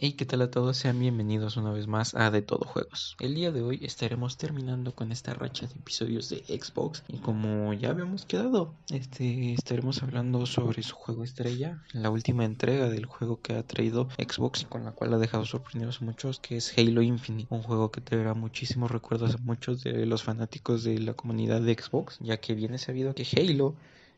Hey, ¿qué tal a todos? Sean bienvenidos una vez más a De Todo Juegos. El día de hoy estaremos terminando con esta racha de episodios de Xbox y como ya habíamos quedado, este, estaremos hablando sobre su juego estrella, la última entrega del juego que ha traído Xbox y con la cual ha dejado sorprendidos a muchos, que es Halo Infinite, un juego que traerá muchísimos recuerdos a muchos de los fanáticos de la comunidad de Xbox, ya que viene sabido que Halo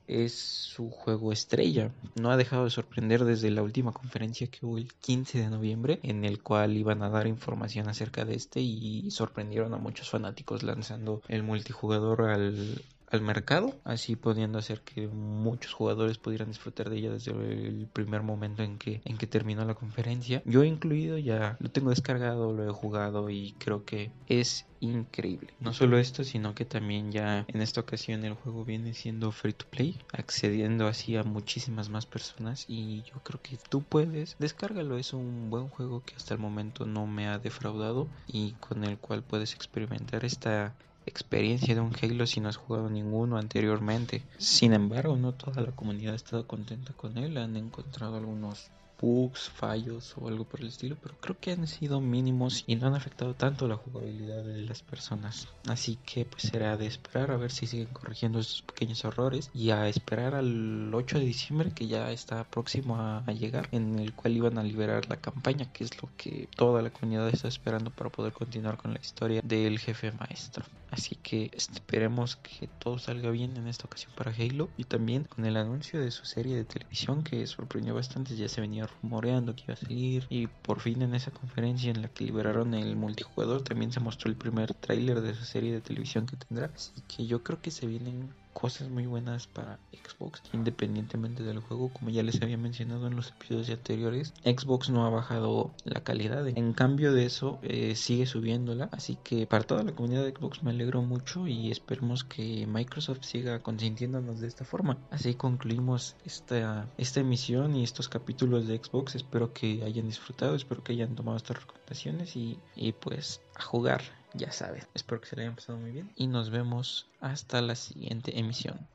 es su juego estrella. No ha dejado de sorprender desde la última conferencia que hubo el 15 de noviembre, en el cual iban a dar información acerca de este y sorprendieron a muchos fanáticos lanzando el multijugador al, al mercado, así pudiendo hacer que muchos jugadores pudieran disfrutar de ella desde el primer momento en que, en que terminó la conferencia. Yo incluido ya lo tengo descargado, lo he jugado y creo que es increíble. No solo esto, sino que también ya en esta ocasión el juego viene siendo free to play, accediendo así a muchísimas más personas y yo creo que tú puedes descárgalo, es un buen juego que hasta el momento no me ha defraudado y con el cual puedes experimentar esta experiencia de un Halo si no has jugado ninguno anteriormente. Sin embargo, no toda la comunidad ha estado contenta con él, han encontrado algunos bugs, fallos o algo por el estilo, pero creo que han sido mínimos y no han afectado tanto la jugabilidad de las personas. Así que pues será de esperar a ver si siguen corrigiendo estos pequeños errores y a esperar al 8 de diciembre que ya está próximo a, llegar, en el cual iban a liberar la campaña, que es lo que toda la comunidad está esperando para poder continuar con la historia del jefe maestro. Así que esperemos que todo salga bien en esta ocasión para Halo y también con el anuncio de su serie de televisión que sorprendió bastante, ya se venía rumoreando que iba a salir y por fin en esa conferencia en la que liberaron el multijugador también se mostró el primer tráiler de esa serie de televisión que tendrá. Así que yo creo que se vienen cosas muy buenas para Xbox independientemente del juego. Como ya les había mencionado en los episodios anteriores Xbox no ha bajado la calidad. En cambio de eso eh, sigue subiéndola. Así que para toda la comunidad de Xbox me alegro mucho y esperemos que Microsoft siga consintiéndonos de esta forma. Así concluimos esta, esta emisión y estos capítulos de Xbox. Espero que hayan disfrutado espero que hayan tomado estas recomendaciones y, y pues a jugar ya saben. Espero que se le hayan pasado muy bien y nos vemos hasta la siguiente emisión.